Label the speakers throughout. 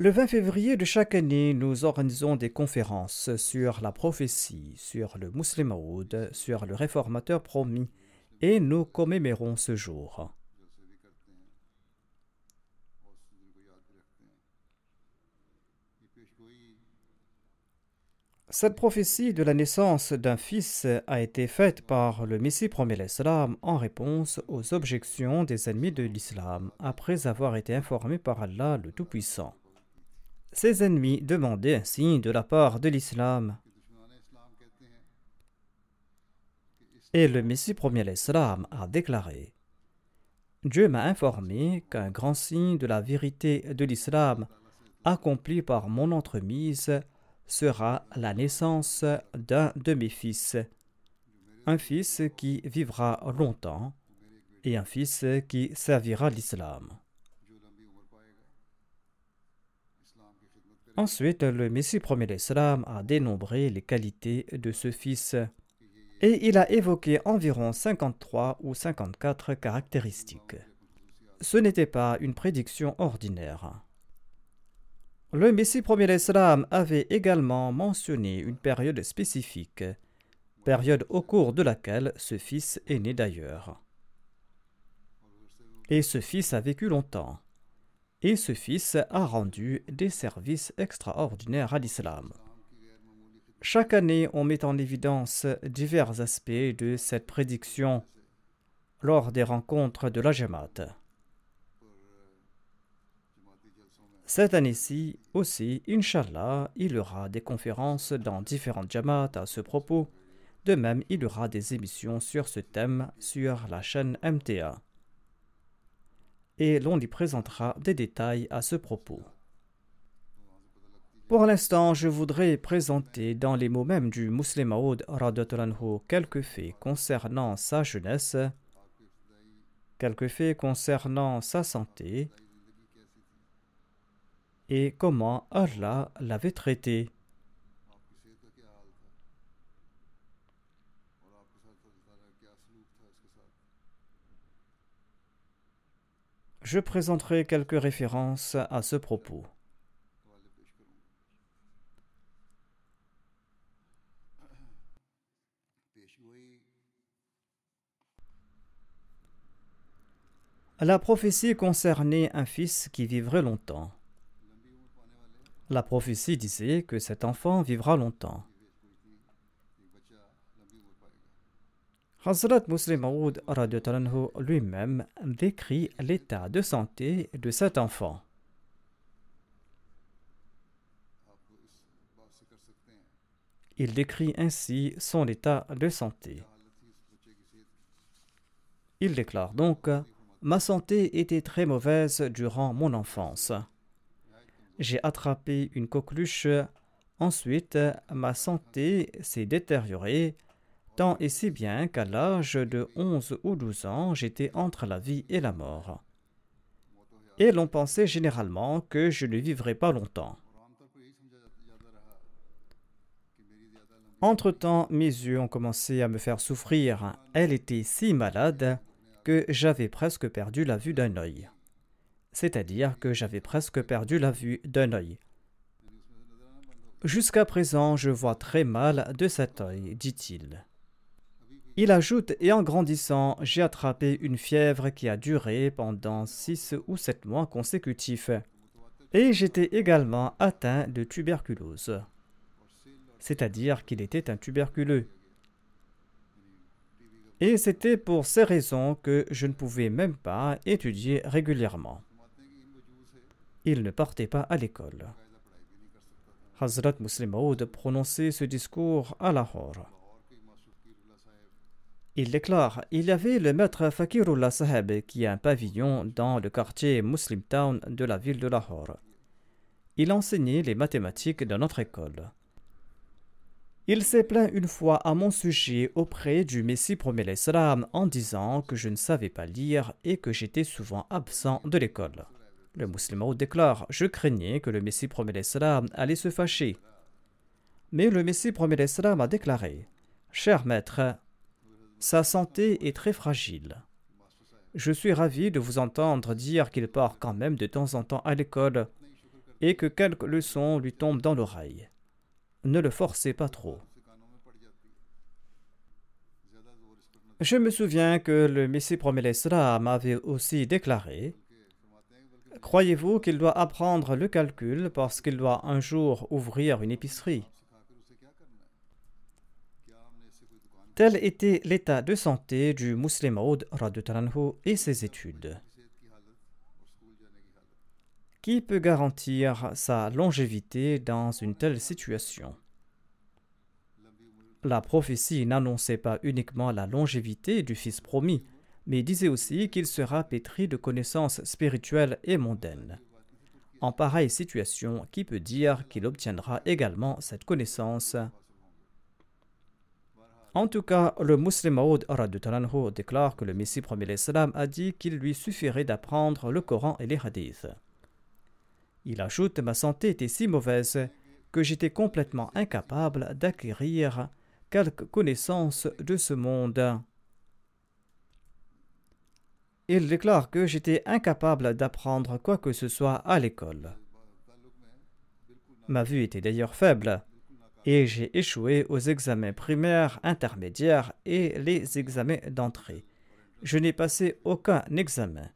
Speaker 1: Le 20 février de chaque année, nous organisons des conférences sur la prophétie, sur le Maoud, sur le réformateur promis, et nous commémorons ce jour. Cette prophétie de la naissance d'un fils a été faite par le Messie premier l'Islam en réponse aux objections des ennemis de l'islam après avoir été informés par Allah le Tout-Puissant. Ses ennemis demandaient ainsi de la part de l'islam et le Messie premier l'Islam a déclaré Dieu m'a informé qu'un grand signe de la vérité de l'islam accompli par mon entremise sera la naissance d'un de mes fils, un fils qui vivra longtemps et un fils qui servira l'islam. Ensuite, le Messie premier l'Islam a dénombré les qualités de ce fils et il a évoqué environ 53 ou 54 caractéristiques. Ce n'était pas une prédiction ordinaire. Le Messie premier l'Islam avait également mentionné une période spécifique, période au cours de laquelle ce fils est né d'ailleurs. Et ce fils a vécu longtemps. Et ce fils a rendu des services extraordinaires à l'islam. Chaque année, on met en évidence divers aspects de cette prédiction lors des rencontres de la Jamaat. Cette année-ci aussi, Inch'Allah, il y aura des conférences dans différentes Jamaat à ce propos. De même, il y aura des émissions sur ce thème sur la chaîne MTA. Et l'on y présentera des détails à ce propos. Pour l'instant, je voudrais présenter dans les mots mêmes du Muslim Maud quelques faits concernant sa jeunesse, quelques faits concernant sa santé, et comment Allah l'avait traité. Je présenterai quelques références à ce propos. La prophétie concernait un fils qui vivrait longtemps. La prophétie disait que cet enfant vivra longtemps. Hazrat Muslim Maud lui-même décrit l'état de santé de cet enfant. Il décrit ainsi son état de santé. Il déclare donc Ma santé était très mauvaise durant mon enfance. J'ai attrapé une coqueluche. Ensuite, ma santé s'est détériorée, tant et si bien qu'à l'âge de 11 ou 12 ans, j'étais entre la vie et la mort. Et l'on pensait généralement que je ne vivrais pas longtemps. Entre-temps, mes yeux ont commencé à me faire souffrir. Elle était si malade que j'avais presque perdu la vue d'un œil. C'est-à-dire que j'avais presque perdu la vue d'un œil. Jusqu'à présent, je vois très mal de cet œil, dit-il. Il ajoute Et en grandissant, j'ai attrapé une fièvre qui a duré pendant six ou sept mois consécutifs. Et j'étais également atteint de tuberculose. C'est-à-dire qu'il était un tuberculeux. Et c'était pour ces raisons que je ne pouvais même pas étudier régulièrement. Il ne partait pas à l'école. Hazrat Muslim Maud prononçait ce discours à Lahore. Il déclare Il y avait le maître Fakirullah Saheb qui a un pavillon dans le quartier Muslim Town de la ville de Lahore. Il enseignait les mathématiques dans notre école. Il s'est plaint une fois à mon sujet auprès du Messie premier l'Islam en disant que je ne savais pas lire et que j'étais souvent absent de l'école. Le musulman déclare Je craignais que le Messie premier l'Islam allait se fâcher. Mais le Messie premier l'Islam a déclaré Cher maître, sa santé est très fragile. Je suis ravi de vous entendre dire qu'il part quand même de temps en temps à l'école et que quelques leçons lui tombent dans l'oreille. Ne le forcez pas trop. Je me souviens que le Messie promet l'Islam avait aussi déclaré Croyez-vous qu'il doit apprendre le calcul parce qu'il doit un jour ouvrir une épicerie? Tel était l'état de santé du musulman Maud et ses études. Qui peut garantir sa longévité dans une telle situation? La prophétie n'annonçait pas uniquement la longévité du Fils promis, mais disait aussi qu'il sera pétri de connaissances spirituelles et mondaines. En pareille situation, qui peut dire qu'il obtiendra également cette connaissance? En tout cas, le musulman Maud déclare que le Messie premier l'Islam a dit qu'il lui suffirait d'apprendre le Coran et les hadiths. Il ajoute Ma santé était si mauvaise que j'étais complètement incapable d'acquérir quelque connaissance de ce monde. Il déclare que j'étais incapable d'apprendre quoi que ce soit à l'école. Ma vue était d'ailleurs faible et j'ai échoué aux examens primaires, intermédiaires et les examens d'entrée. Je n'ai passé aucun examen,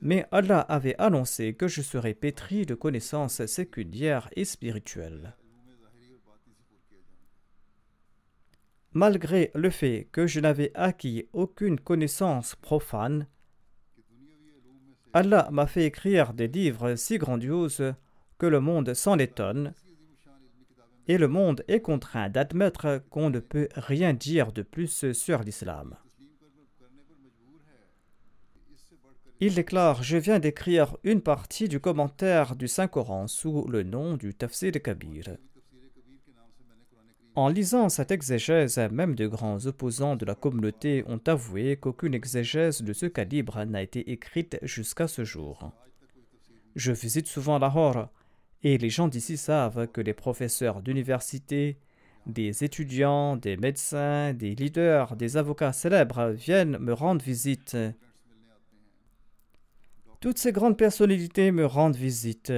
Speaker 1: mais Allah avait annoncé que je serais pétri de connaissances séculières et spirituelles. Malgré le fait que je n'avais acquis aucune connaissance profane, Allah m'a fait écrire des livres si grandioses que le monde s'en étonne et le monde est contraint d'admettre qu'on ne peut rien dire de plus sur l'islam. Il déclare Je viens d'écrire une partie du commentaire du Saint-Coran sous le nom du Tafsir Kabir. En lisant cette exégèse, même de grands opposants de la communauté ont avoué qu'aucune exégèse de ce calibre n'a été écrite jusqu'à ce jour. Je visite souvent Lahore et les gens d'ici savent que les professeurs d'université, des étudiants, des médecins, des leaders, des avocats célèbres viennent me rendre visite. Toutes ces grandes personnalités me rendent visite.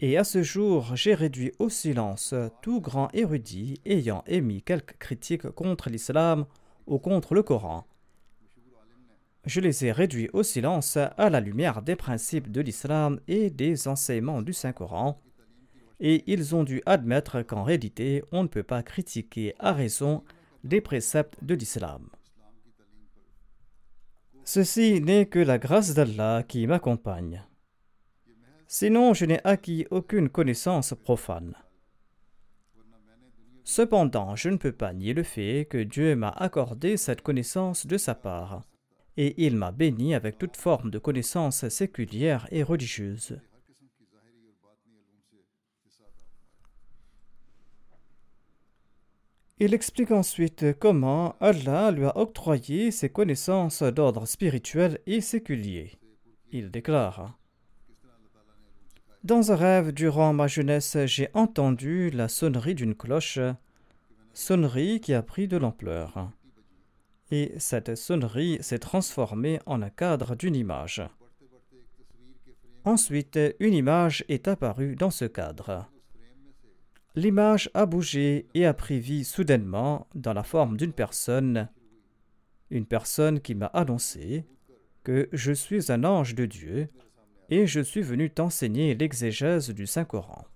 Speaker 1: Et à ce jour, j'ai réduit au silence tout grand érudit ayant émis quelques critiques contre l'islam ou contre le Coran. Je les ai réduits au silence à la lumière des principes de l'islam et des enseignements du Saint-Coran, et ils ont dû admettre qu'en réalité, on ne peut pas critiquer à raison les préceptes de l'islam. Ceci n'est que la grâce d'Allah qui m'accompagne. Sinon, je n'ai acquis aucune connaissance profane. Cependant, je ne peux pas nier le fait que Dieu m'a accordé cette connaissance de sa part, et il m'a béni avec toute forme de connaissance séculière et religieuse. Il explique ensuite comment Allah lui a octroyé ses connaissances d'ordre spirituel et séculier. Il déclare Dans un rêve durant ma jeunesse, j'ai entendu la sonnerie d'une cloche sonnerie qui a pris de l'ampleur. Et cette sonnerie s'est transformée en un cadre d'une image. Ensuite, une image est apparue dans ce cadre. L'image a bougé et a pris vie soudainement dans la forme d'une personne, une personne qui m'a annoncé que je suis un ange de Dieu et je suis venu t'enseigner l'exégèse du Saint-Coran.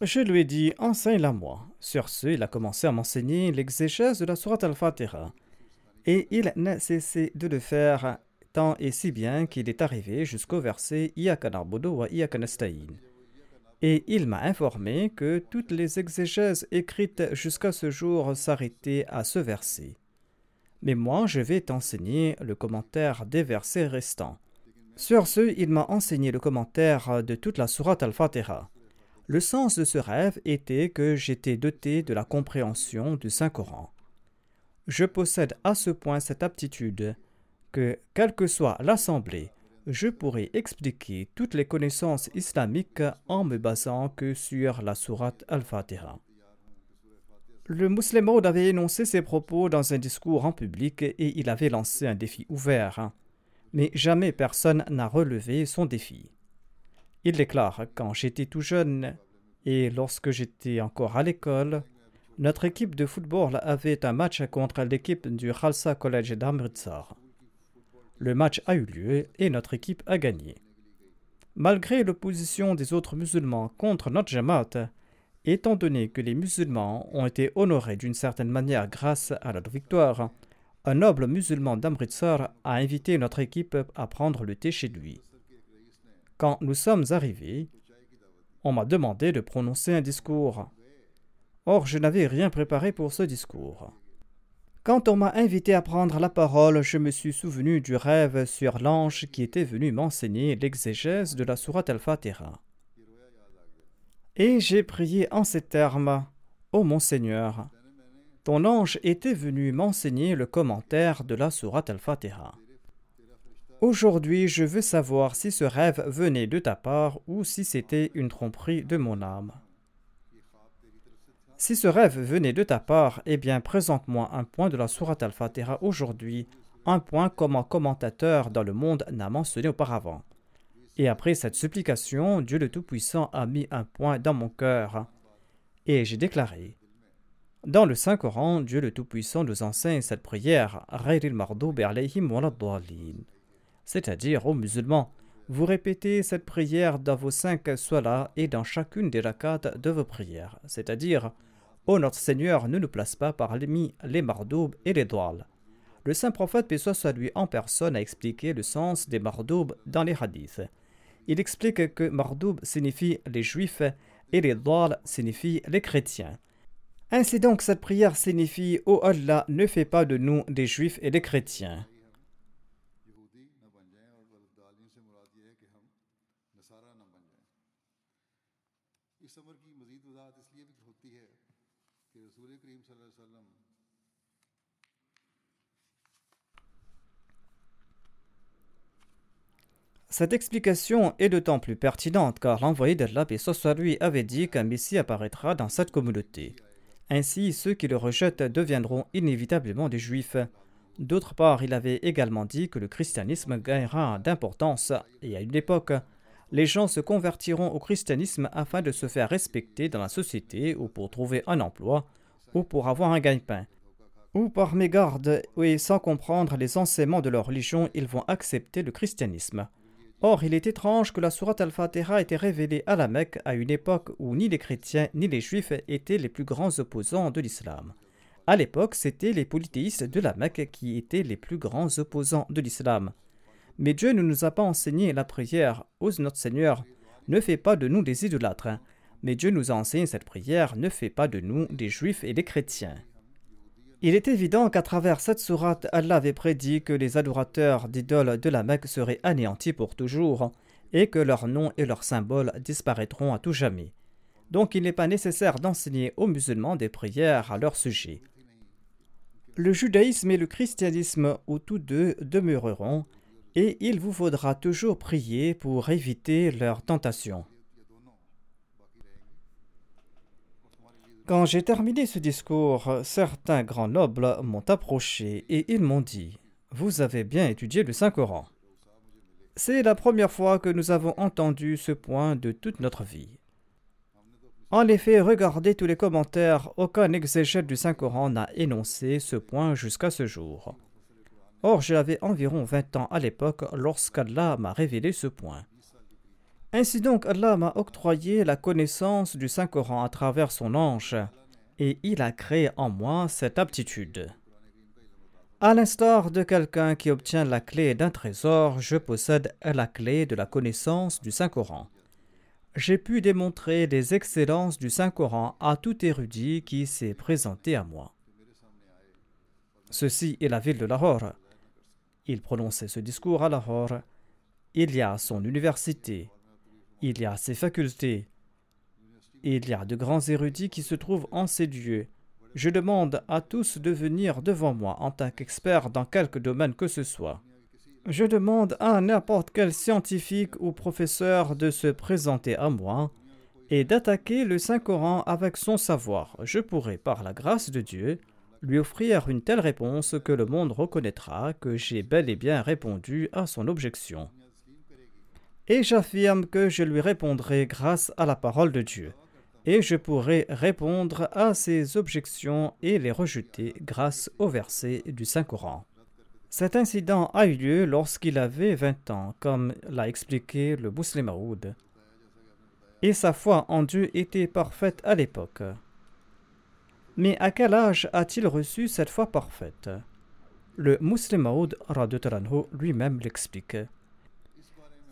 Speaker 1: Je lui ai dit, enseigne-la moi. Sur ce, il a commencé à m'enseigner l'exégèse de la Sourate al-Fatiha. Et il n'a cessé de le faire tant et si bien qu'il est arrivé jusqu'au verset wa Et il m'a informé que toutes les exégèses écrites jusqu'à ce jour s'arrêtaient à ce verset. Mais moi, je vais t'enseigner le commentaire des versets restants. Sur ce, il m'a enseigné le commentaire de toute la sourate al-Fatiha. Le sens de ce rêve était que j'étais doté de la compréhension du Saint-Coran. Je possède à ce point cette aptitude que, quelle que soit l'assemblée, je pourrais expliquer toutes les connaissances islamiques en me basant que sur la sourate Al-Fatiha. Le musulman avait énoncé ses propos dans un discours en public et il avait lancé un défi ouvert. Mais jamais personne n'a relevé son défi. Il déclare Quand j'étais tout jeune et lorsque j'étais encore à l'école, notre équipe de football avait un match contre l'équipe du Khalsa College d'Amritsar. Le match a eu lieu et notre équipe a gagné. Malgré l'opposition des autres musulmans contre notre Jamaat, étant donné que les musulmans ont été honorés d'une certaine manière grâce à notre victoire, un noble musulman d'Amritsar a invité notre équipe à prendre le thé chez lui. Quand nous sommes arrivés, on m'a demandé de prononcer un discours. Or, je n'avais rien préparé pour ce discours. Quand on m'a invité à prendre la parole, je me suis souvenu du rêve sur l'ange qui était venu m'enseigner l'exégèse de la sourate al-Fatiha. Et j'ai prié en ces termes Ô mon Seigneur, ton ange était venu m'enseigner le commentaire de la sourate al-Fatiha. Aujourd'hui, je veux savoir si ce rêve venait de ta part ou si c'était une tromperie de mon âme. Si ce rêve venait de ta part, eh bien présente-moi un point de la Sourate al-Fatiha aujourd'hui, un point comme un commentateur dans le monde n'a mentionné auparavant. Et après cette supplication, Dieu le Tout-Puissant a mis un point dans mon cœur. Et j'ai déclaré Dans le Saint-Coran, Dieu le Tout-Puissant nous enseigne cette prière c'est-à-dire aux musulmans. Vous répétez cette prière dans vos cinq solas et dans chacune des rakats de vos prières, c'est-à-dire Ô notre Seigneur, ne nous place pas parmi les mardoub et les doual. Le saint prophète, paix soit lui en personne, a expliqué le sens des mardoub dans les hadiths. Il explique que mardoub signifie les juifs et les doual signifient les chrétiens. Ainsi donc, cette prière signifie Ô Allah, ne fais pas de nous des juifs et des chrétiens. Cette explication est d'autant plus pertinente car l'envoyé d'Allah lui avait dit qu'un Messie apparaîtra dans cette communauté. Ainsi, ceux qui le rejettent deviendront inévitablement des Juifs. D'autre part, il avait également dit que le christianisme gagnera d'importance et à une époque, les gens se convertiront au christianisme afin de se faire respecter dans la société ou pour trouver un emploi ou pour avoir un gagne-pain. Ou par mégarde et sans comprendre les enseignements de leur religion, ils vont accepter le christianisme. Or, il est étrange que la sourate al-Fatiha ait été révélée à la Mecque à une époque où ni les chrétiens ni les juifs étaient les plus grands opposants de l'islam. À l'époque, c'étaient les polythéistes de la Mecque qui étaient les plus grands opposants de l'islam. Mais Dieu ne nous a pas enseigné la prière. Ose notre Seigneur, ne fais pas de nous des idolâtres. Mais Dieu nous a enseigné cette prière, ne fais pas de nous des juifs et des chrétiens. Il est évident qu'à travers cette sourate, Allah avait prédit que les adorateurs d'idoles de la Mecque seraient anéantis pour toujours et que leurs noms et leurs symboles disparaîtront à tout jamais. Donc il n'est pas nécessaire d'enseigner aux musulmans des prières à leur sujet. Le judaïsme et le christianisme, où tous deux demeureront, et il vous faudra toujours prier pour éviter leurs tentations. Quand j'ai terminé ce discours, certains grands nobles m'ont approché et ils m'ont dit Vous avez bien étudié le Saint-Coran. C'est la première fois que nous avons entendu ce point de toute notre vie. En effet, regardez tous les commentaires, aucun exégète du Saint-Coran n'a énoncé ce point jusqu'à ce jour. Or, j'avais environ 20 ans à l'époque lorsqu'Allah m'a révélé ce point. Ainsi donc, Allah m'a octroyé la connaissance du Saint-Coran à travers son ange, et il a créé en moi cette aptitude. À l'instar de quelqu'un qui obtient la clé d'un trésor, je possède la clé de la connaissance du Saint-Coran. J'ai pu démontrer les excellences du Saint-Coran à tout érudit qui s'est présenté à moi. Ceci est la ville de Lahore. Il prononçait ce discours à Lahore. Il y a son université, il y a ses facultés. Il y a de grands érudits qui se trouvent en ces lieux. Je demande à tous de venir devant moi en tant qu'expert dans quelque domaine que ce soit. Je demande à n'importe quel scientifique ou professeur de se présenter à moi et d'attaquer le Saint-Coran avec son savoir. Je pourrai, par la grâce de Dieu, lui offrir une telle réponse que le monde reconnaîtra que j'ai bel et bien répondu à son objection et j'affirme que je lui répondrai grâce à la parole de Dieu, et je pourrai répondre à ses objections et les rejeter grâce au verset du Saint-Coran. Cet incident a eu lieu lorsqu'il avait 20 ans, comme l'a expliqué le Muslim Aoud, et sa foi en Dieu était parfaite à l'époque. Mais à quel âge a-t-il reçu cette foi parfaite? Le Muslim Aoud lui-même l'explique.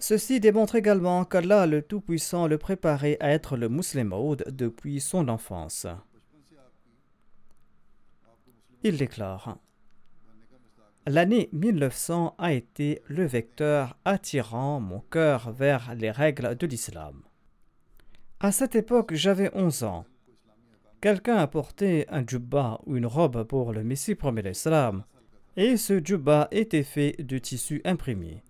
Speaker 1: Ceci démontre également qu'Allah le Tout-Puissant le préparait à être le musulman depuis son enfance. Il déclare L'année 1900 a été le vecteur attirant mon cœur vers les règles de l'islam. À cette époque, j'avais 11 ans. Quelqu'un a porté un djubba ou une robe pour le Messie premier l'islam, et ce djubba était fait de tissu imprimé.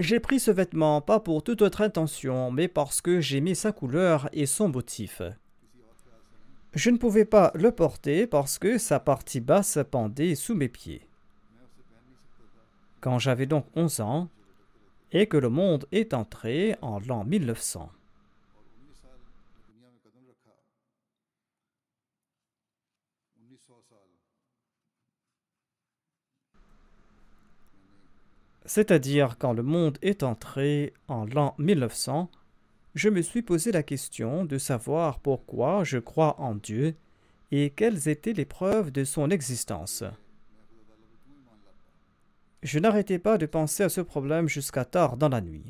Speaker 1: J'ai pris ce vêtement pas pour toute autre intention, mais parce que j'aimais sa couleur et son motif. Je ne pouvais pas le porter parce que sa partie basse pendait sous mes pieds. Quand j'avais donc 11 ans, et que le monde est entré en l'an 1900. C'est-à-dire quand le monde est entré en l'an 1900, je me suis posé la question de savoir pourquoi je crois en Dieu et quelles étaient les preuves de son existence. Je n'arrêtais pas de penser à ce problème jusqu'à tard dans la nuit.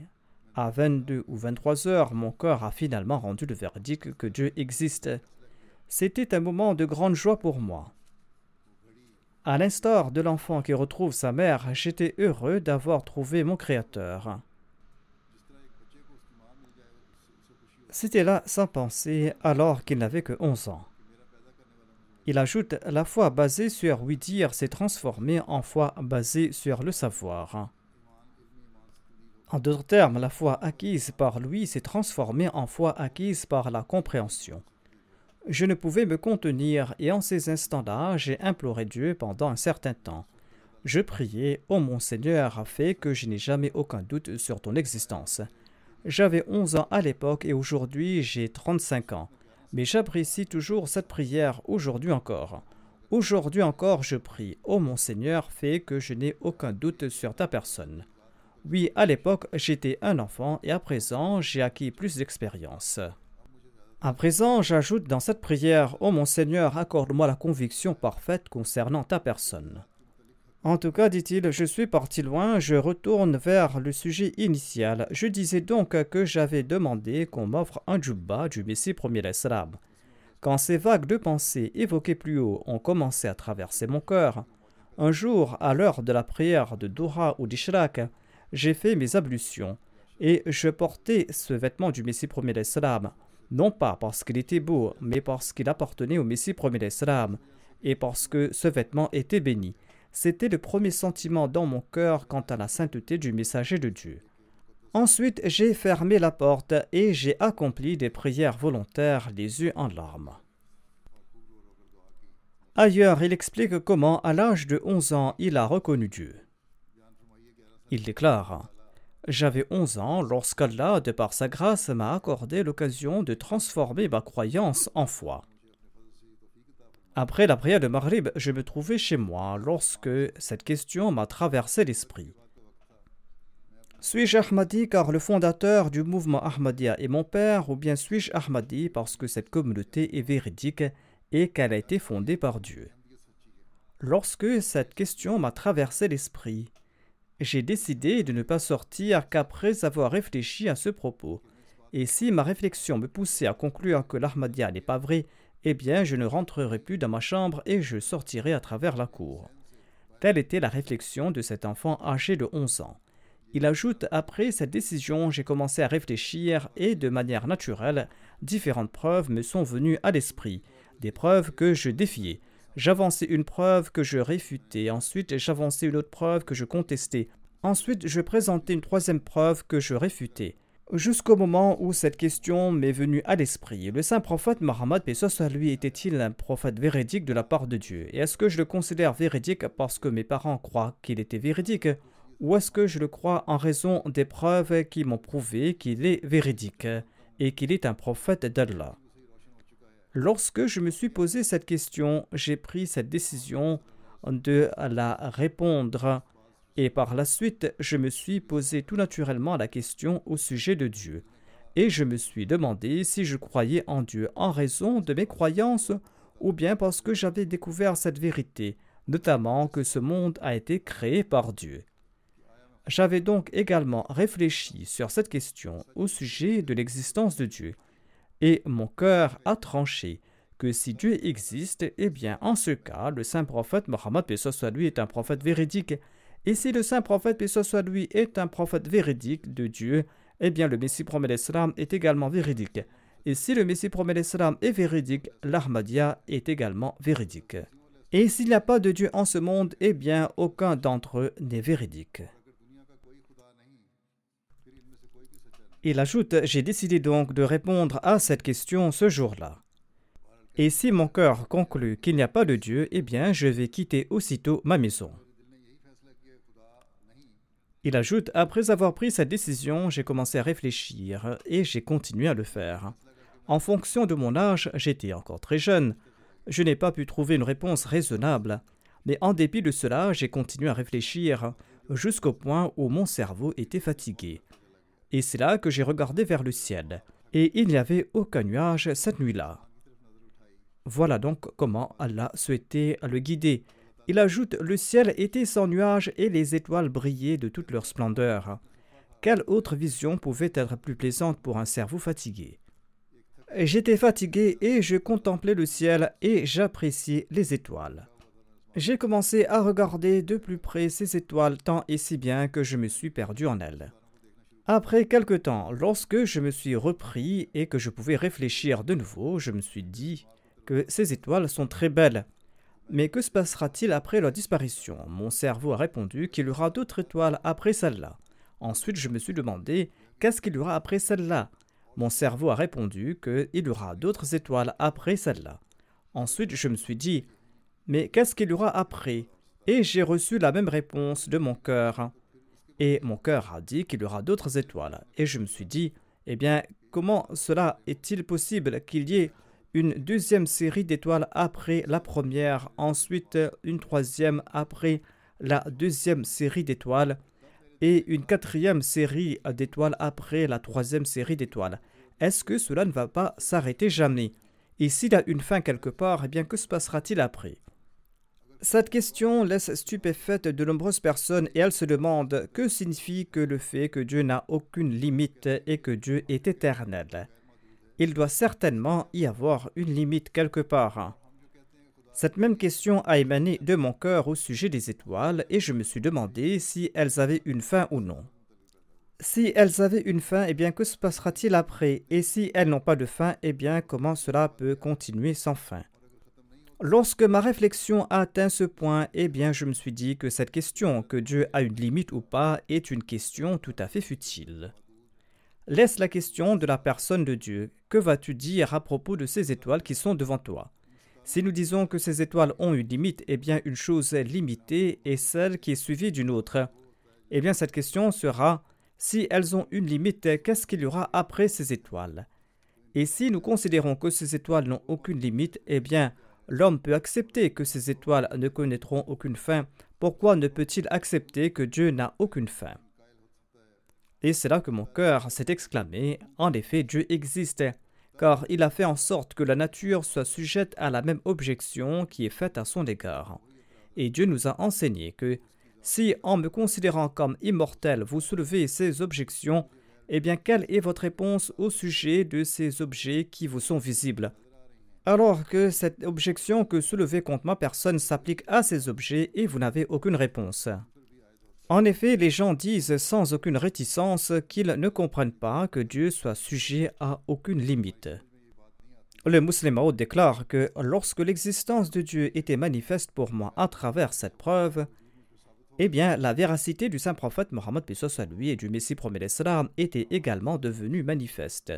Speaker 1: À 22 ou 23 heures, mon cœur a finalement rendu le verdict que Dieu existe. C'était un moment de grande joie pour moi. À l'instar de l'enfant qui retrouve sa mère, j'étais heureux d'avoir trouvé mon Créateur. C'était là sans penser alors qu'il n'avait que 11 ans. Il ajoute La foi basée sur oui dire s'est transformée en foi basée sur le savoir. En d'autres termes, la foi acquise par lui s'est transformée en foi acquise par la compréhension. Je ne pouvais me contenir et en ces instants-là, j'ai imploré Dieu pendant un certain temps. Je priais, Ô oh mon Seigneur, a fait que je n'ai jamais aucun doute sur ton existence. J'avais 11 ans à l'époque et aujourd'hui j'ai 35 ans. Mais j'apprécie toujours cette prière aujourd'hui encore. Aujourd'hui encore je prie, Ô oh mon Seigneur, fais que je n'ai aucun doute sur ta personne. Oui, à l'époque j'étais un enfant et à présent j'ai acquis plus d'expérience. À présent, j'ajoute dans cette prière Ô mon Seigneur, accorde-moi la conviction parfaite concernant ta personne. En tout cas, dit-il, je suis parti loin, je retourne vers le sujet initial. Je disais donc que j'avais demandé qu'on m'offre un djubba du Messie premier l'Islam. Quand ces vagues de pensée évoquées plus haut ont commencé à traverser mon cœur, un jour, à l'heure de la prière de Dora ou d'Ishraq, j'ai fait mes ablutions et je portais ce vêtement du Messie premier l'Islam non pas parce qu'il était beau, mais parce qu'il appartenait au Messie premier d'Islam, et parce que ce vêtement était béni. C'était le premier sentiment dans mon cœur quant à la sainteté du messager de Dieu. Ensuite, j'ai fermé la porte et j'ai accompli des prières volontaires, les yeux en larmes. Ailleurs, il explique comment, à l'âge de 11 ans, il a reconnu Dieu. Il déclare J'avais 11 ans lorsqu'Allah, de par sa grâce, m'a accordé l'occasion de transformer ma croyance en foi. Après la prière de Maghrib, je me trouvais chez moi lorsque cette question m'a traversé l'esprit. Suis-je Ahmadi car le fondateur du mouvement Ahmadiyya est mon père ou bien suis-je Ahmadi parce que cette communauté est véridique et qu'elle a été fondée par Dieu? Lorsque cette question m'a traversé l'esprit, j'ai décidé de ne pas sortir qu'après avoir réfléchi à ce propos. Et si ma réflexion me poussait à conclure que l'Ahmadiyya n'est pas vrai, eh bien je ne rentrerai plus dans ma chambre et je sortirai à travers la cour. Telle était la réflexion de cet enfant âgé de 11 ans. Il ajoute Après cette décision, j'ai commencé à réfléchir et, de manière naturelle, différentes preuves me sont venues à l'esprit, des preuves que je défiais. J'avançais une preuve que je réfutais, ensuite j'avançais une autre preuve que je contestais, ensuite je présentais une troisième preuve que je réfutais. Jusqu'au moment où cette question m'est venue à l'esprit. Le saint prophète Mohammed, paix lui, était-il un prophète véridique de la part de Dieu? Et est-ce que je le considère véridique parce que mes parents croient qu'il était véridique? Ou est-ce que je le crois en raison des preuves qui m'ont prouvé qu'il est véridique et qu'il est un prophète d'Allah? Lorsque je me suis posé cette question, j'ai pris cette décision de la répondre et par la suite, je me suis posé tout naturellement la question au sujet de Dieu. Et je me suis demandé si je croyais en Dieu en raison de mes croyances ou bien parce que j'avais découvert cette vérité, notamment que ce monde a été créé par Dieu. J'avais donc également réfléchi sur cette question au sujet de l'existence de Dieu, et mon cœur a tranché que si Dieu existe, eh bien en ce cas, le saint prophète Mohammed soit lui est un prophète véridique, et si le saint prophète soit lui est un prophète véridique de Dieu, eh bien le Messie promet l'Islam est également véridique. Et si le Messie promet l'Islam est véridique, l'Ahmadiyya est également véridique. Et s'il n'y a pas de Dieu en ce monde, eh bien aucun d'entre eux n'est véridique. Il ajoute J'ai décidé donc de répondre à cette question ce jour-là. Et si mon cœur conclut qu'il n'y a pas de Dieu, eh bien je vais quitter aussitôt ma maison. Il ajoute Après avoir pris cette décision, j'ai commencé à réfléchir et j'ai continué à le faire. En fonction de mon âge, j'étais encore très jeune. Je n'ai pas pu trouver une réponse raisonnable, mais en dépit de cela, j'ai continué à réfléchir jusqu'au point où mon cerveau était fatigué. Et c'est là que j'ai regardé vers le ciel, et il n'y avait aucun nuage cette nuit-là. Voilà donc comment Allah souhaitait le guider. Il ajoute Le ciel était sans nuages et les étoiles brillaient de toute leur splendeur. Quelle autre vision pouvait être plus plaisante pour un cerveau fatigué? J'étais fatigué et je contemplais le ciel et j'appréciais les étoiles. J'ai commencé à regarder de plus près ces étoiles tant et si bien que je me suis perdu en elles. Après quelque temps, lorsque je me suis repris et que je pouvais réfléchir de nouveau, je me suis dit que ces étoiles sont très belles. Mais que se passera-t-il après leur disparition? Mon cerveau a répondu qu'il y aura d'autres étoiles après celle-là. Ensuite, je me suis demandé qu'est-ce qu'il y aura après celle-là? Mon cerveau a répondu qu'il y aura d'autres étoiles après celle-là. Ensuite, je me suis dit mais qu'est-ce qu'il y aura après? Et j'ai reçu la même réponse de mon cœur. Et mon cœur a dit qu'il y aura d'autres étoiles. Et je me suis dit, eh bien, comment cela est-il possible qu'il y ait une deuxième série d'étoiles après la première, ensuite une troisième après la deuxième série d'étoiles et une quatrième série d'étoiles après la troisième série d'étoiles? Est-ce que cela ne va pas s'arrêter jamais? Et s'il a une fin quelque part, eh bien que se passera-t-il après? Cette question laisse stupéfaite de nombreuses personnes et elles se demandent que signifie que le fait que Dieu n'a aucune limite et que Dieu est éternel? Il doit certainement y avoir une limite quelque part. Cette même question a émané de mon cœur au sujet des étoiles et je me suis demandé si elles avaient une fin ou non. Si elles avaient une fin, eh bien que se passera-t-il après? Et si elles n'ont pas de fin, eh bien comment cela peut continuer sans fin? Lorsque ma réflexion a atteint ce point, eh bien je me suis dit que cette question, que Dieu a une limite ou pas, est une question tout à fait futile. Laisse la question de la personne de Dieu. Que vas-tu dire à propos de ces étoiles qui sont devant toi? Si nous disons que ces étoiles ont une limite, eh bien une chose limitée est celle qui est suivie d'une autre. Eh bien cette question sera si elles ont une limite, qu'est-ce qu'il y aura après ces étoiles? Et si nous considérons que ces étoiles n'ont aucune limite, eh bien l'homme peut accepter que ces étoiles ne connaîtront aucune fin. Pourquoi ne peut-il accepter que Dieu n'a aucune fin? Et c'est là que mon cœur s'est exclamé, en effet Dieu existe, car il a fait en sorte que la nature soit sujette à la même objection qui est faite à son égard. Et Dieu nous a enseigné que si, en me considérant comme immortel, vous soulevez ces objections, eh bien, quelle est votre réponse au sujet de ces objets qui vous sont visibles? Alors que cette objection que soulevez contre ma personne s'applique à ces objets et vous n'avez aucune réponse. En effet, les gens disent sans aucune réticence qu'ils ne comprennent pas que Dieu soit sujet à aucune limite. Le musulman déclare que lorsque l'existence de Dieu était manifeste pour moi à travers cette preuve, eh bien, la véracité du saint prophète Mohammed lui et du Messie promet était également devenue manifeste.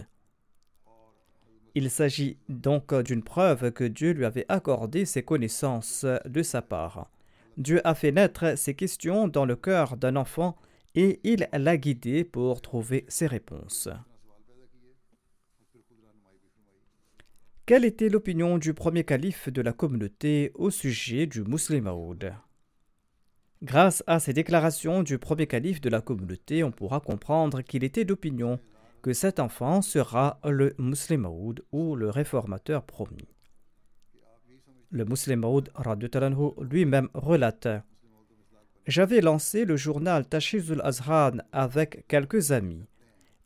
Speaker 1: Il s'agit donc d'une preuve que Dieu lui avait accordé ses connaissances de sa part. Dieu a fait naître ces questions dans le cœur d'un enfant et il l'a guidé pour trouver ses réponses. Quelle était l'opinion du premier calife de la communauté au sujet du musulman Grâce à ces déclarations du premier calife de la communauté, on pourra comprendre qu'il était d'opinion que cet enfant sera le musulman ou le réformateur promis. Le musulman lui-même relate J'avais lancé le journal Tashizul Azran avec quelques amis,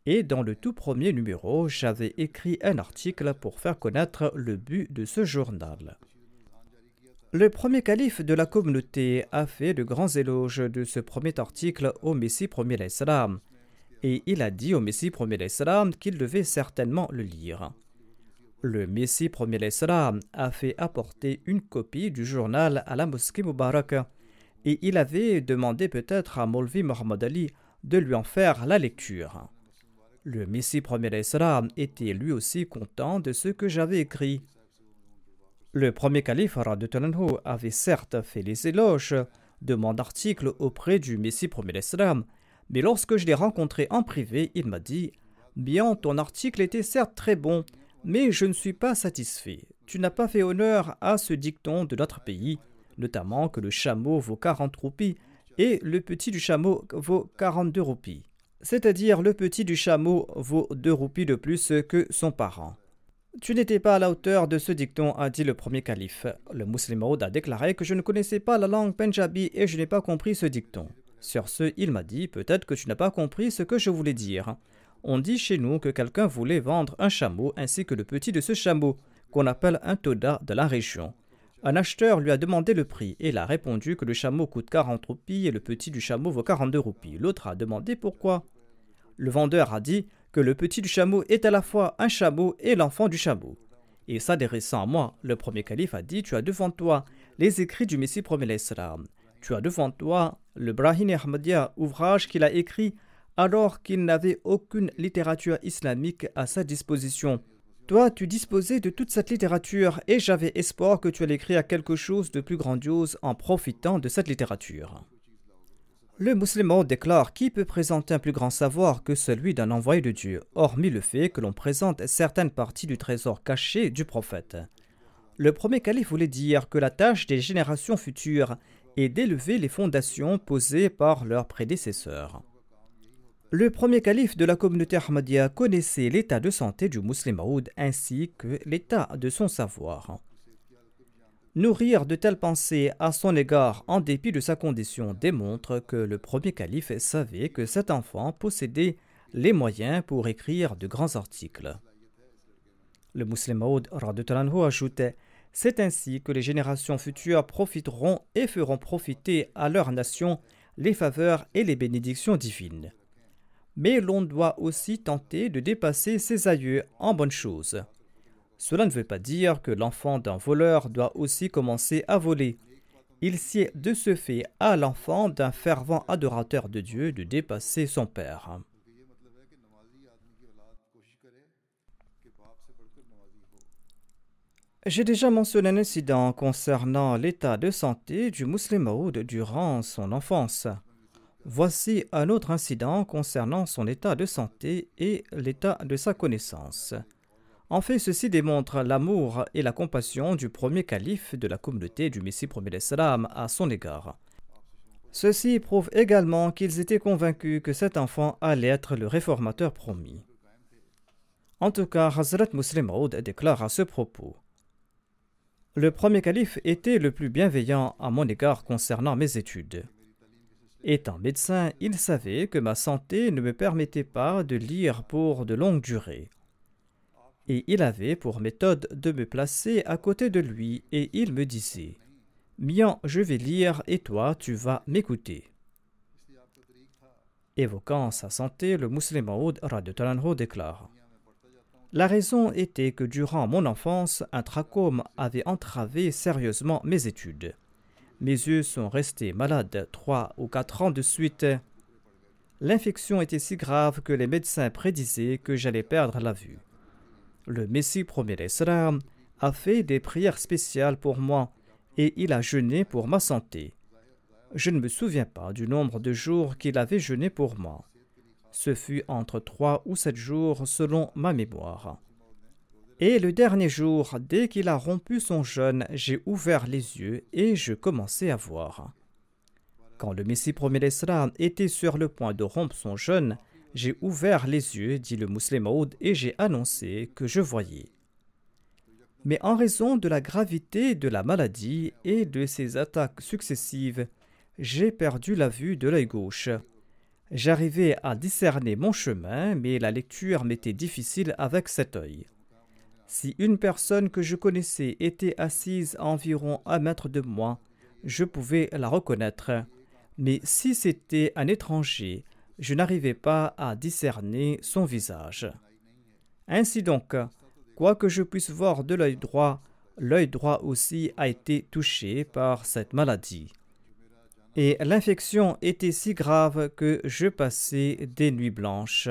Speaker 1: et dans le tout premier numéro, j'avais écrit un article pour faire connaître le but de ce journal. Le premier calife de la communauté a fait de grands éloges de ce premier article au Messie premier l'Islam, et il a dit au Messie premier l'Islam qu'il devait certainement le lire. Le Messie premier l'Islam a fait apporter une copie du journal à la mosquée Mubarak, et il avait demandé peut-être à Molvi Muhammad Ali de lui en faire la lecture. Le Messie premier l'Islam était lui aussi content de ce que j'avais écrit. Le premier calife de avait certes fait les éloges de mon article auprès du Messie premier l'Islam, mais lorsque je l'ai rencontré en privé, il m'a dit Bien, ton article était certes très bon, mais je ne suis pas satisfait. Tu n'as pas fait honneur à ce dicton de notre pays, notamment que le chameau vaut 40 roupies et le petit du chameau vaut 42 roupies. C'est-à-dire le petit du chameau vaut 2 roupies de plus que son parent. Tu n'étais pas à la hauteur de ce dicton, a dit le premier calife. Le musulman a déclaré que je ne connaissais pas la langue punjabi et je n'ai pas compris ce dicton. Sur ce, il m'a dit Peut-être que tu n'as pas compris ce que je voulais dire. On dit chez nous que quelqu'un voulait vendre un chameau ainsi que le petit de ce chameau, qu'on appelle un toda de la région. Un acheteur lui a demandé le prix et il a répondu que le chameau coûte 40 roupies et le petit du chameau vaut 42 roupies. L'autre a demandé pourquoi. Le vendeur a dit que le petit du chameau est à la fois un chameau et l'enfant du chameau. Et s'adressant à moi, le premier calife a dit Tu as devant toi les écrits du Messie premier l'Islam. Tu as devant toi le Brahim Ahmadiyya, ouvrage qu'il a écrit alors qu'il n'avait aucune littérature islamique à sa disposition. Toi, tu disposais de toute cette littérature et j'avais espoir que tu allais écrire quelque chose de plus grandiose en profitant de cette littérature. Le musulman déclare qui peut présenter un plus grand savoir que celui d'un envoyé de Dieu, hormis le fait que l'on présente certaines parties du trésor caché du prophète. Le premier calife voulait dire que la tâche des générations futures est d'élever les fondations posées par leurs prédécesseurs. Le premier calife de la communauté Ahmadiyya connaissait l'état de santé du musulman ainsi que l'état de son savoir. Nourrir de telles pensées à son égard en dépit de sa condition démontre que le premier calife savait que cet enfant possédait les moyens pour écrire de grands articles. Le musulman Maud ajoutait C'est ainsi que les générations futures profiteront et feront profiter à leur nation les faveurs et les bénédictions divines. Mais l'on doit aussi tenter de dépasser ses aïeux en bonnes choses. Cela ne veut pas dire que l'enfant d'un voleur doit aussi commencer à voler. Il sied de ce fait à l'enfant d'un fervent adorateur de Dieu de dépasser son père. J'ai déjà mentionné un incident concernant l'état de santé du musulman durant son enfance. Voici un autre incident concernant son état de santé et l'état de sa connaissance. En fait, ceci démontre l'amour et la compassion du premier calife de la communauté du Messie premier salam à son égard. Ceci prouve également qu'ils étaient convaincus que cet enfant allait être le réformateur promis. En tout cas, Hazrat Muslim Maud déclare à ce propos Le premier calife était le plus bienveillant à mon égard concernant mes études. Étant médecin, il savait que ma santé ne me permettait pas de lire pour de longues durées et il avait pour méthode de me placer à côté de lui et il me disait Mian, je vais lire et toi tu vas m'écouter. Évoquant sa santé, le musulman Maud déclare La raison était que durant mon enfance, un trachome avait entravé sérieusement mes études. Mes yeux sont restés malades trois ou quatre ans de suite. L'infection était si grave que les médecins prédisaient que j'allais perdre la vue le Messie premier Islam a fait des prières spéciales pour moi et il a jeûné pour ma santé. Je ne me souviens pas du nombre de jours qu'il avait jeûné pour moi. Ce fut entre trois ou sept jours selon ma mémoire. Et le dernier jour, dès qu'il a rompu son jeûne, j'ai ouvert les yeux et je commençais à voir. Quand le Messie premier l'Islam était sur le point de rompre son jeûne, j'ai ouvert les yeux, dit le musulman et j'ai annoncé que je voyais. Mais en raison de la gravité de la maladie et de ses attaques successives, j'ai perdu la vue de l'œil gauche. J'arrivais à discerner mon chemin, mais la lecture m'était difficile avec cet œil. Si une personne que je connaissais était assise à environ un mètre de moi, je pouvais la reconnaître. Mais si c'était un étranger, je n'arrivais pas à discerner son visage. Ainsi donc, quoi que je puisse voir de l'œil droit, l'œil droit aussi a été touché par cette maladie. Et l'infection était si grave que je passais des nuits blanches.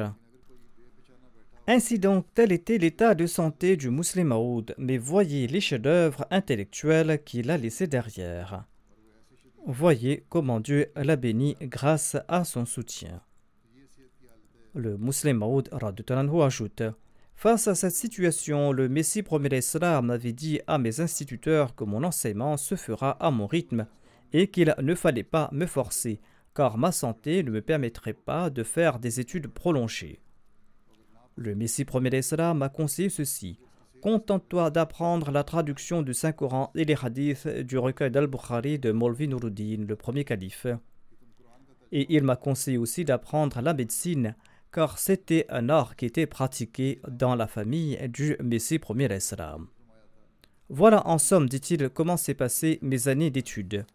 Speaker 1: Ainsi donc, tel était l'état de santé du musulman mais voyez les chefs-d'œuvre intellectuels qu'il a laissés derrière. Voyez comment Dieu l'a béni grâce à son soutien. Le musulman Maoud ajoute Face à cette situation, le Messie premier l'Islam avait dit à mes instituteurs que mon enseignement se fera à mon rythme et qu'il ne fallait pas me forcer, car ma santé ne me permettrait pas de faire des études prolongées. Le Messie premier l'Islam a conseillé ceci Contente-toi d'apprendre la traduction du Saint-Coran et les hadiths du recueil d'Al-Bukhari de Molvi Nuruddin, le premier calife. Et il m'a conseillé aussi d'apprendre la médecine car c'était un art qui était pratiqué dans la famille du Messie premier Islam. Voilà en somme, dit-il, comment s'est passé mes années d'études.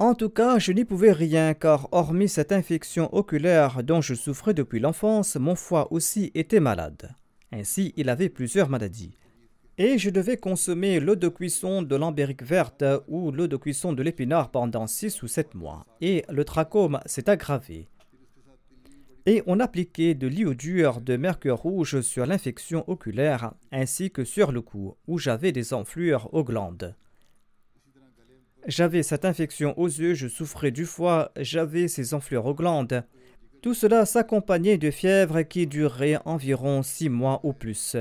Speaker 1: En tout cas, je n'y pouvais rien, car hormis cette infection oculaire dont je souffrais depuis l'enfance, mon foie aussi était malade. Ainsi, il avait plusieurs maladies. Et je devais consommer l'eau de cuisson de l'ambérique verte ou l'eau de cuisson de l'épinard pendant six ou sept mois. Et le trachome s'est aggravé et on appliquait de l'iodure de mercure rouge sur l'infection oculaire ainsi que sur le cou où j'avais des enflures aux glandes. J'avais cette infection aux yeux, je souffrais du foie, j'avais ces enflures aux glandes. Tout cela s'accompagnait de fièvres qui duraient environ six mois ou plus.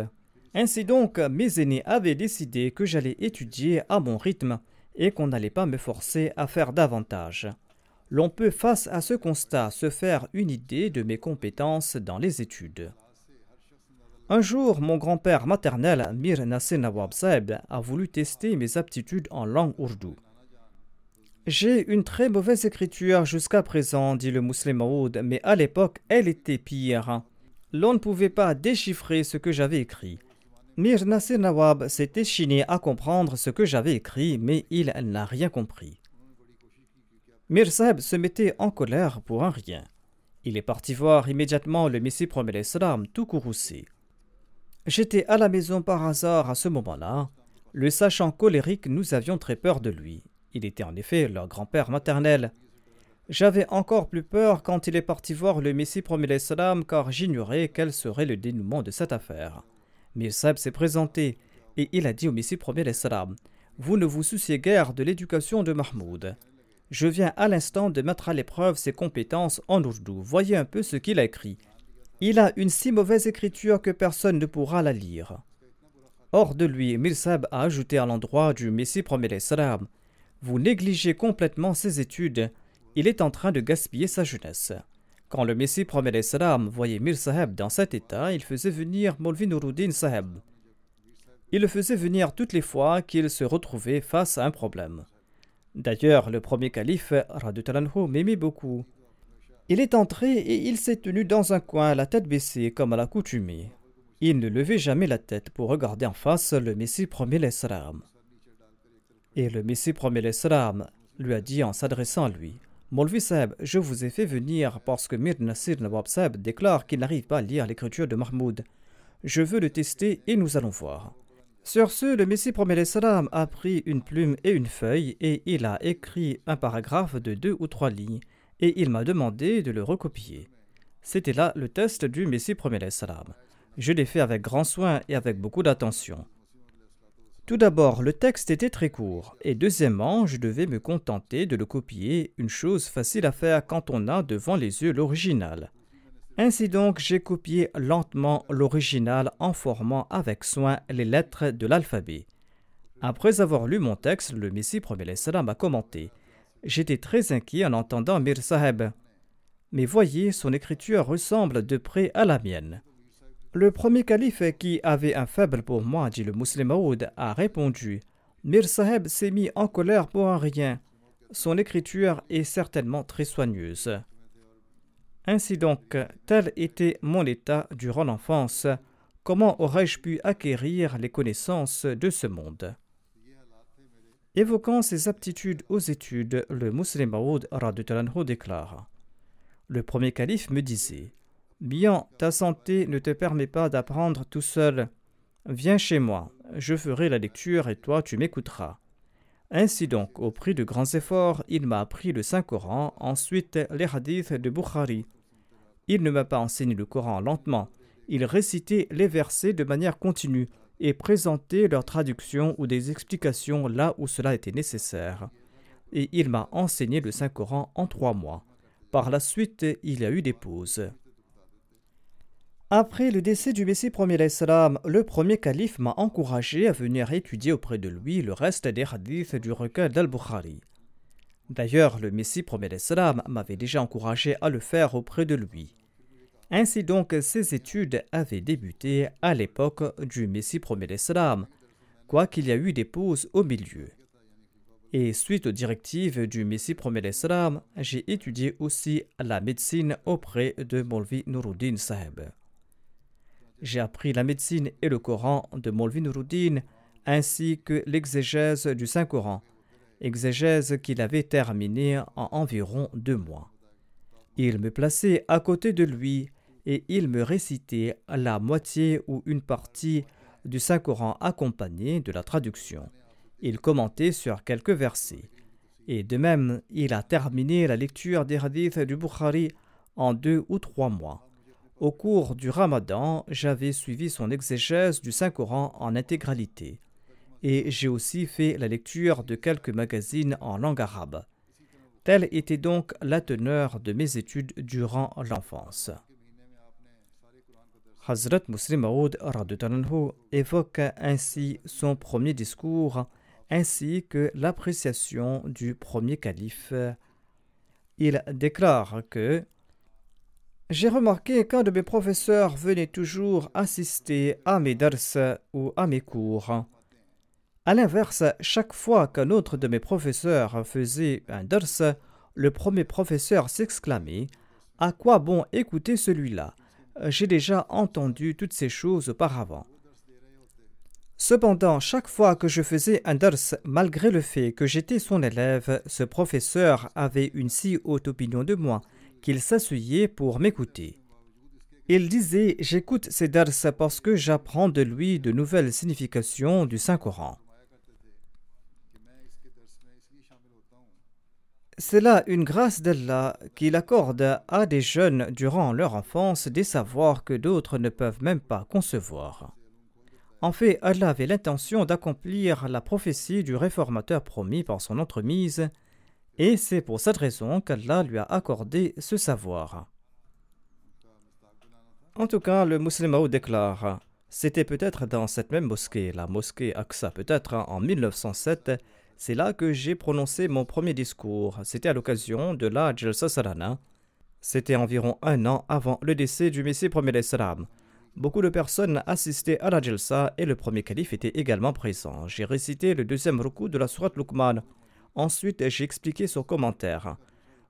Speaker 1: Ainsi donc, mes aînés avaient décidé que j'allais étudier à mon rythme et qu'on n'allait pas me forcer à faire davantage l'on peut face à ce constat se faire une idée de mes compétences dans les études. Un jour, mon grand-père maternel, Mir Nasser Nawab Saeb, a voulu tester mes aptitudes en langue ourdou. J'ai une très mauvaise écriture jusqu'à présent, dit le musulman mais à l'époque, elle était pire. L'on ne pouvait pas déchiffrer ce que j'avais écrit. Mir Nasser Nawab s'est échiné à comprendre ce que j'avais écrit, mais il n'a rien compris. Mir se mettait en colère pour un rien. Il est parti voir immédiatement le Messie premier l'Islam tout courroucé. J'étais à la maison par hasard à ce moment-là. Le sachant colérique, nous avions très peur de lui. Il était en effet leur grand-père maternel. J'avais encore plus peur quand il est parti voir le Messie premier l'Islam car j'ignorais quel serait le dénouement de cette affaire. Mir s'est présenté Et il a dit au Messie premier l'Islam Vous ne vous souciez guère de l'éducation de Mahmoud. Je viens à l'instant de mettre à l'épreuve ses compétences en ourdou. Voyez un peu ce qu'il a écrit. Il a une si mauvaise écriture que personne ne pourra la lire. Hors de lui, Mirsab a ajouté à l'endroit du Messie premier l'Islam Vous négligez complètement ses études. Il est en train de gaspiller sa jeunesse. Quand le Messie premier salam voyait Mir Saheb dans cet état, il faisait venir Molvi Nuruddin Saheb. Il le faisait venir toutes les fois qu'il se retrouvait face à un problème. D'ailleurs, le premier calife, Radutalanhu, m'aimait beaucoup. Il est entré et il s'est tenu dans un coin, la tête baissée, comme à l'accoutumée. Il ne levait jamais la tête pour regarder en face le Messie premier salam. Et le Messie premier salam lui a dit en s'adressant à lui Molvi Seb, je vous ai fait venir parce que Mir Nasir Nawab Seb déclare qu'il n'arrive pas à lire l'écriture de Mahmoud. Je veux le tester et nous allons voir. Sur ce, le Messie premier salam a pris une plume et une feuille et il a écrit un paragraphe de deux ou trois lignes et il m'a demandé de le recopier. C'était là le test du Messie premier salam. Je l'ai fait avec grand soin et avec beaucoup d'attention. Tout d'abord, le texte était très court, et deuxièmement, je devais me contenter de le copier, une chose facile à faire quand on a devant les yeux l'original. Ainsi donc, j'ai copié lentement l'original en formant avec soin les lettres de l'alphabet. Après avoir lu mon texte, le Messie premier salam a commenté. J'étais très inquiet en entendant Mir Saheb. Mais voyez, son écriture ressemble de près à la mienne. Le premier calife qui avait un faible pour moi, dit le musulman a répondu Mir Saheb s'est mis en colère pour un rien. Son écriture est certainement très soigneuse. Ainsi donc, tel était mon état durant l'enfance. Comment aurais-je pu acquérir les connaissances de ce monde? Évoquant ses aptitudes aux études, le musulman déclare Le premier calife me disait Bien, ta santé ne te permet pas d'apprendre tout seul. Viens chez moi, je ferai la lecture et toi tu m'écouteras. Ainsi donc, au prix de grands efforts, il m'a appris le Saint-Coran, ensuite les hadiths de Bukhari. Il ne m'a pas enseigné le Coran lentement, il récitait les versets de manière continue et présentait leur traduction ou des explications là où cela était nécessaire. Et il m'a enseigné le Saint-Coran en trois mois. Par la suite, il y a eu des pauses. Après le décès du Messie premier salam, le premier calife m'a encouragé à venir étudier auprès de lui le reste des hadiths du recueil d'Al-Bukhari. D'ailleurs, le Messie premier salam m'avait déjà encouragé à le faire auprès de lui. Ainsi donc, ces études avaient débuté à l'époque du Messie premier salam, quoiqu'il y a eu des pauses au milieu. Et suite aux directives du Messie premier salam, j'ai étudié aussi la médecine auprès de Molvi Nuruddin Saheb. J'ai appris la médecine et le Coran de Molvin Nuruddin ainsi que l'exégèse du Saint-Coran, exégèse qu'il avait terminée en environ deux mois. Il me plaçait à côté de lui et il me récitait la moitié ou une partie du Saint-Coran accompagnée de la traduction. Il commentait sur quelques versets. Et de même, il a terminé la lecture des hadiths du Bukhari en deux ou trois mois. Au cours du ramadan, j'avais suivi son exégèse du Saint-Coran en intégralité. Et j'ai aussi fait la lecture de quelques magazines en langue arabe. Telle était donc la teneur de mes études durant l'enfance. Hazrat Muslim Maud évoque ainsi son premier discours ainsi que l'appréciation du premier calife. Il déclare que j'ai remarqué qu'un de mes professeurs venait toujours assister à mes dars ou à mes cours. A l'inverse, chaque fois qu'un autre de mes professeurs faisait un dars, le premier professeur s'exclamait À quoi bon écouter celui-là? J'ai déjà entendu toutes ces choses auparavant. Cependant, chaque fois que je faisais un dars, malgré le fait que j'étais son élève, ce professeur avait une si haute opinion de moi qu'il s'asseyait pour m'écouter. Il disait J'écoute ces dars parce que j'apprends de lui de nouvelles significations du Saint-Coran. C'est là une grâce d'Allah qu'il accorde à des jeunes durant leur enfance des savoirs que d'autres ne peuvent même pas concevoir. En fait, Allah avait l'intention d'accomplir la prophétie du réformateur promis par son entremise, et c'est pour cette raison qu'Allah lui a accordé ce savoir. En tout cas, le musulman déclare C'était peut-être dans cette même mosquée, la mosquée Aqsa, peut-être en 1907, c'est là que j'ai prononcé mon premier discours. C'était à l'occasion de la Jalsa Salana. C'était environ un an avant le décès du Messie premier salam. Beaucoup de personnes assistaient à la Jalsa et le premier calife était également présent. J'ai récité le deuxième ruku de la Surat Luqman. Ensuite, j'ai expliqué son commentaire.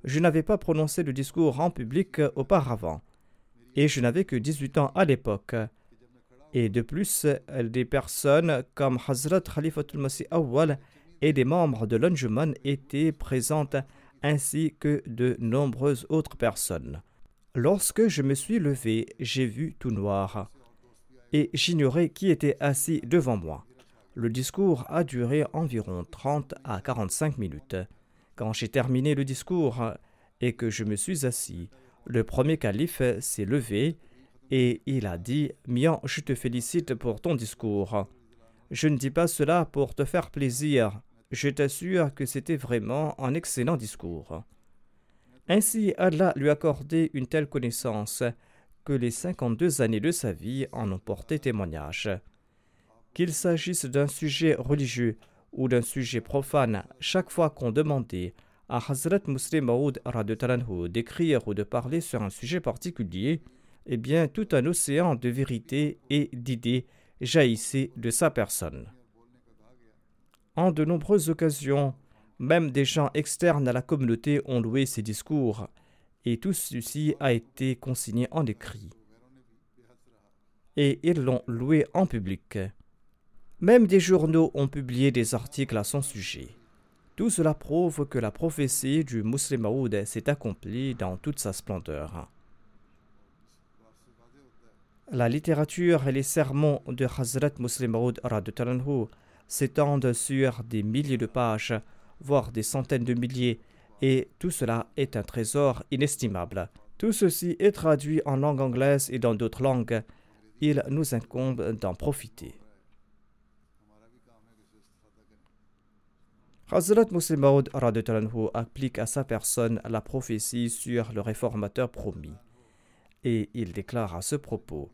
Speaker 1: Je n'avais pas prononcé le discours en public auparavant. Et je n'avais que 18 ans à l'époque. Et de plus, des personnes comme Hazrat Khalifatul Masih Awwal et des membres de l'Anjuman étaient présentes ainsi que de nombreuses autres personnes. Lorsque je me suis levé, j'ai vu tout noir et j'ignorais qui était assis devant moi. Le discours a duré environ 30 à 45 minutes. Quand j'ai terminé le discours et que je me suis assis, le premier calife s'est levé et il a dit Mian, je te félicite pour ton discours. Je ne dis pas cela pour te faire plaisir, je t'assure que c'était vraiment un excellent discours. Ainsi, Allah lui accordait une telle connaissance que les 52 années de sa vie en ont porté témoignage. Qu'il s'agisse d'un sujet religieux ou d'un sujet profane, chaque fois qu'on demandait à Hazrat Muslim Maud d'écrire ou de parler sur un sujet particulier, eh bien tout un océan de vérité et d'idées jaillissait de sa personne. En de nombreuses occasions, même des gens externes à la communauté ont loué ses discours, et tout ceci a été consigné en écrit. Et ils l'ont loué en public. Même des journaux ont publié des articles à son sujet. Tout cela prouve que la prophétie du Muslim Maoud s'est accomplie dans toute sa splendeur. La littérature et les sermons de Hazrat Muslim Maoud s'étendent sur des milliers de pages, voire des centaines de milliers, et tout cela est un trésor inestimable. Tout ceci est traduit en langue anglaise et dans d'autres langues. Il nous incombe d'en profiter. Hazrat Muslim Maud applique à sa personne la prophétie sur le réformateur promis. Et il déclare à ce propos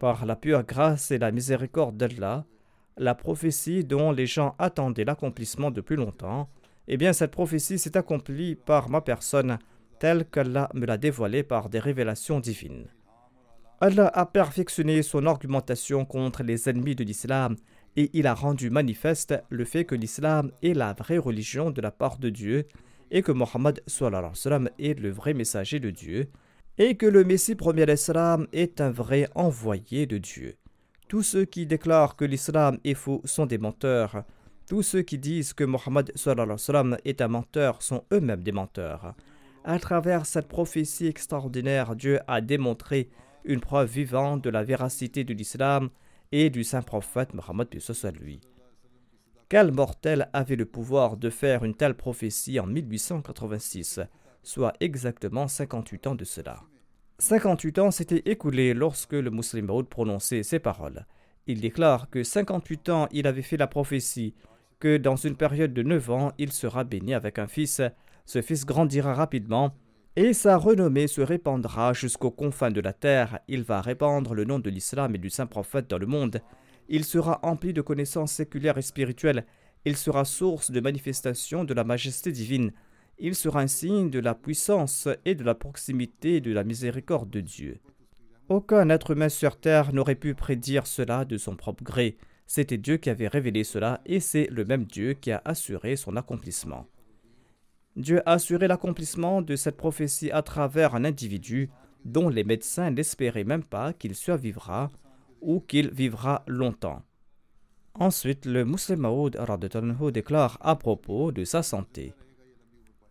Speaker 1: Par la pure grâce et la miséricorde d'Allah, la prophétie dont les gens attendaient l'accomplissement depuis longtemps, eh bien cette prophétie s'est accomplie par ma personne telle qu'Allah me l'a dévoilée par des révélations divines. Allah a perfectionné son argumentation contre les ennemis de l'islam et il a rendu manifeste le fait que l'islam est la vraie religion de la part de Dieu et que Mohammed est le vrai messager de Dieu et que le Messie premier islam est un vrai envoyé de Dieu. Tous ceux qui déclarent que l'islam est faux sont des menteurs. Tous ceux qui disent que Mohammed est un menteur sont eux-mêmes des menteurs. À travers cette prophétie extraordinaire, Dieu a démontré une preuve vivante de la véracité de l'islam et du saint prophète Mohammed lui. Quel mortel avait le pouvoir de faire une telle prophétie en 1886, soit exactement 58 ans de cela 58 ans s'étaient écoulés lorsque le musulman Maud prononçait ces paroles. Il déclare que 58 ans il avait fait la prophétie que dans une période de 9 ans il sera béni avec un fils. Ce fils grandira rapidement et sa renommée se répandra jusqu'aux confins de la terre. Il va répandre le nom de l'islam et du saint prophète dans le monde. Il sera empli de connaissances séculaires et spirituelles. Il sera source de manifestation de la majesté divine il sera un signe de la puissance et de la proximité de la miséricorde de Dieu. Aucun être humain sur terre n'aurait pu prédire cela de son propre gré. C'était Dieu qui avait révélé cela et c'est le même Dieu qui a assuré son accomplissement. Dieu a assuré l'accomplissement de cette prophétie à travers un individu dont les médecins n'espéraient même pas qu'il survivra ou qu'il vivra longtemps. Ensuite, le musulman déclare à propos de sa santé.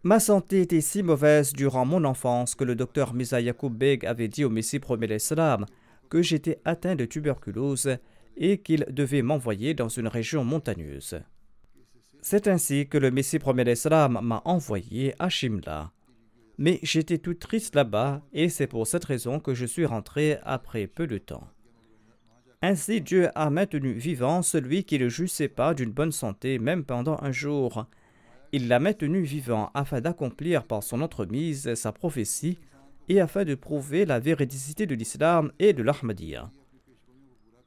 Speaker 1: Ma santé était si mauvaise durant mon enfance que le docteur Misa avait dit au Messie premier l'Islam que j'étais atteint de tuberculose et qu'il devait m'envoyer dans une région montagneuse. C'est ainsi que le Messie premier l'Islam m'a envoyé à Shimla. Mais j'étais tout triste là-bas et c'est pour cette raison que je suis rentré après peu de temps. Ainsi Dieu a maintenu vivant celui qui ne jouissait pas d'une bonne santé même pendant un jour. Il l'a maintenu vivant afin d'accomplir par son entremise sa prophétie et afin de prouver la véridicité de l'islam et de l'Ahmadiyya.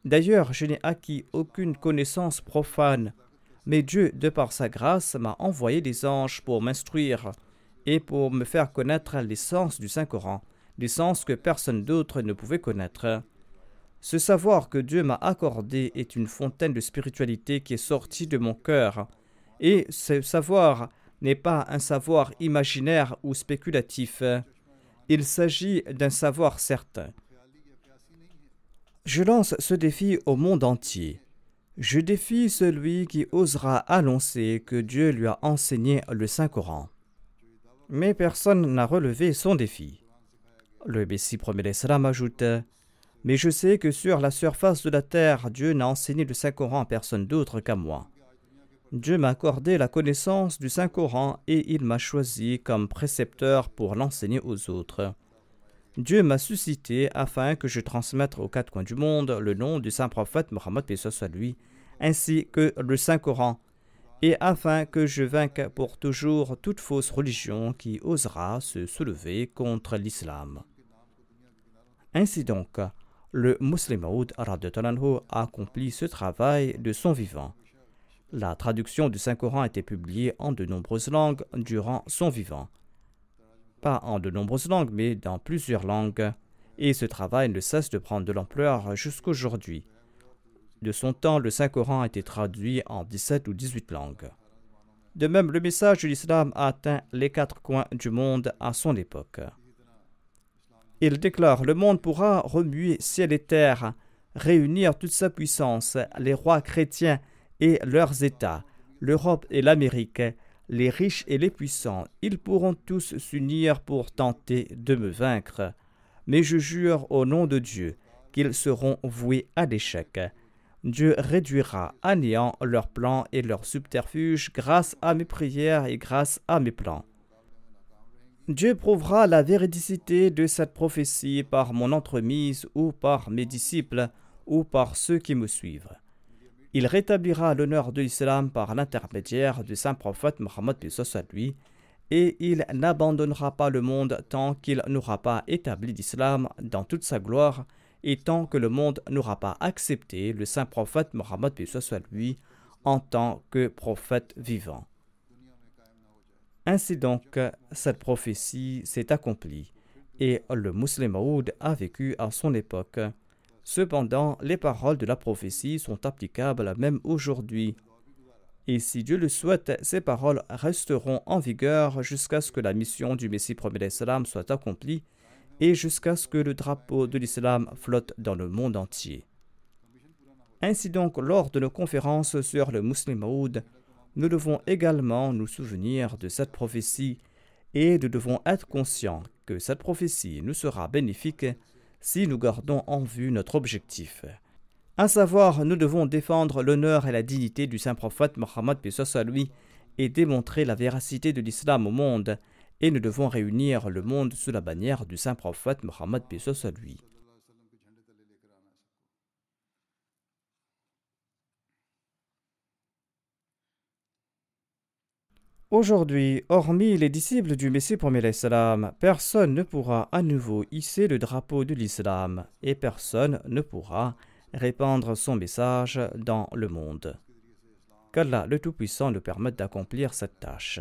Speaker 1: D'ailleurs, je n'ai acquis aucune connaissance profane, mais Dieu, de par sa grâce, m'a envoyé des anges pour m'instruire et pour me faire connaître l'essence du Saint-Coran, l'essence que personne d'autre ne pouvait connaître. Ce savoir que Dieu m'a accordé est une fontaine de spiritualité qui est sortie de mon cœur, et ce savoir n'est pas un savoir imaginaire ou spéculatif. Il s'agit d'un savoir certain. Je lance ce défi au monde entier. Je défie celui qui osera annoncer que Dieu lui a enseigné le Saint-Coran. Mais personne n'a relevé son défi. Le Messie premier salam ajoute Mais je sais que sur la surface de la terre, Dieu n'a enseigné le Saint-Coran à personne d'autre qu'à moi. Dieu m'a accordé la connaissance du Saint-Coran et il m'a choisi comme précepteur pour l'enseigner aux autres. Dieu m'a suscité afin que je transmette aux quatre coins du monde le nom du saint prophète Mohammed lui, ainsi que le Saint Coran, et afin que je vainque pour toujours toute fausse religion qui osera se soulever contre l'islam. Ainsi donc, le musulman Maud a accompli ce travail de son vivant. La traduction du Saint-Coran a été publiée en de nombreuses langues durant son vivant pas en de nombreuses langues, mais dans plusieurs langues, et ce travail ne cesse de prendre de l'ampleur jusqu'aujourd'hui. De son temps, le Saint-Coran a été traduit en 17 ou 18 langues. De même, le message de l'islam a atteint les quatre coins du monde à son époque. Il déclare Le monde pourra remuer ciel et terre, réunir toute sa puissance, les rois chrétiens et leurs États, l'Europe et l'Amérique, les riches et les puissants, ils pourront tous s'unir pour tenter de me vaincre. Mais je jure au nom de Dieu qu'ils seront voués à l'échec. Dieu réduira à néant leurs plans et leurs subterfuges grâce à mes prières et grâce à mes plans. Dieu prouvera la véridicité de cette prophétie par mon entremise ou par mes disciples ou par ceux qui me suivent. Il rétablira l'honneur de l'islam par l'intermédiaire du saint prophète Mohammed lui, et il n'abandonnera pas le monde tant qu'il n'aura pas établi l'islam dans toute sa gloire et tant que le monde n'aura pas accepté le saint prophète Mohammed lui en tant que prophète vivant. Ainsi donc, cette prophétie s'est accomplie et le musulman a vécu à son époque. Cependant, les paroles de la prophétie sont applicables même aujourd'hui. Et si Dieu le souhaite, ces paroles resteront en vigueur jusqu'à ce que la mission du Messie premier d'Islam soit accomplie et jusqu'à ce que le drapeau de l'islam flotte dans le monde entier. Ainsi donc, lors de nos conférences sur le Muslim nous devons également nous souvenir de cette prophétie et nous devons être conscients que cette prophétie nous sera bénéfique si nous gardons en vue notre objectif. À savoir, nous devons défendre l'honneur et la dignité du saint prophète Mohammed lui et démontrer la véracité de l'islam au monde, et nous devons réunir le monde sous la bannière du saint prophète Mohammed à lui. Aujourd'hui, hormis les disciples du Messie premier l'Islam, personne ne pourra à nouveau hisser le drapeau de l'islam et personne ne pourra répandre son message dans le monde. Qu'Allah le Tout-Puissant nous permette d'accomplir cette tâche.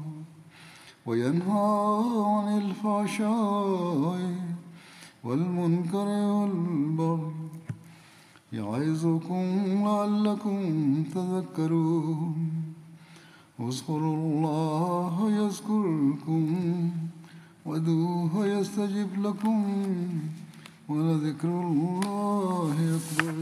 Speaker 2: وينهى عن الفحشاء والمنكر والبغي يعظكم لعلكم تذكرون اذكروا الله يذكركم ودوه يستجب لكم ولذكر الله أكبر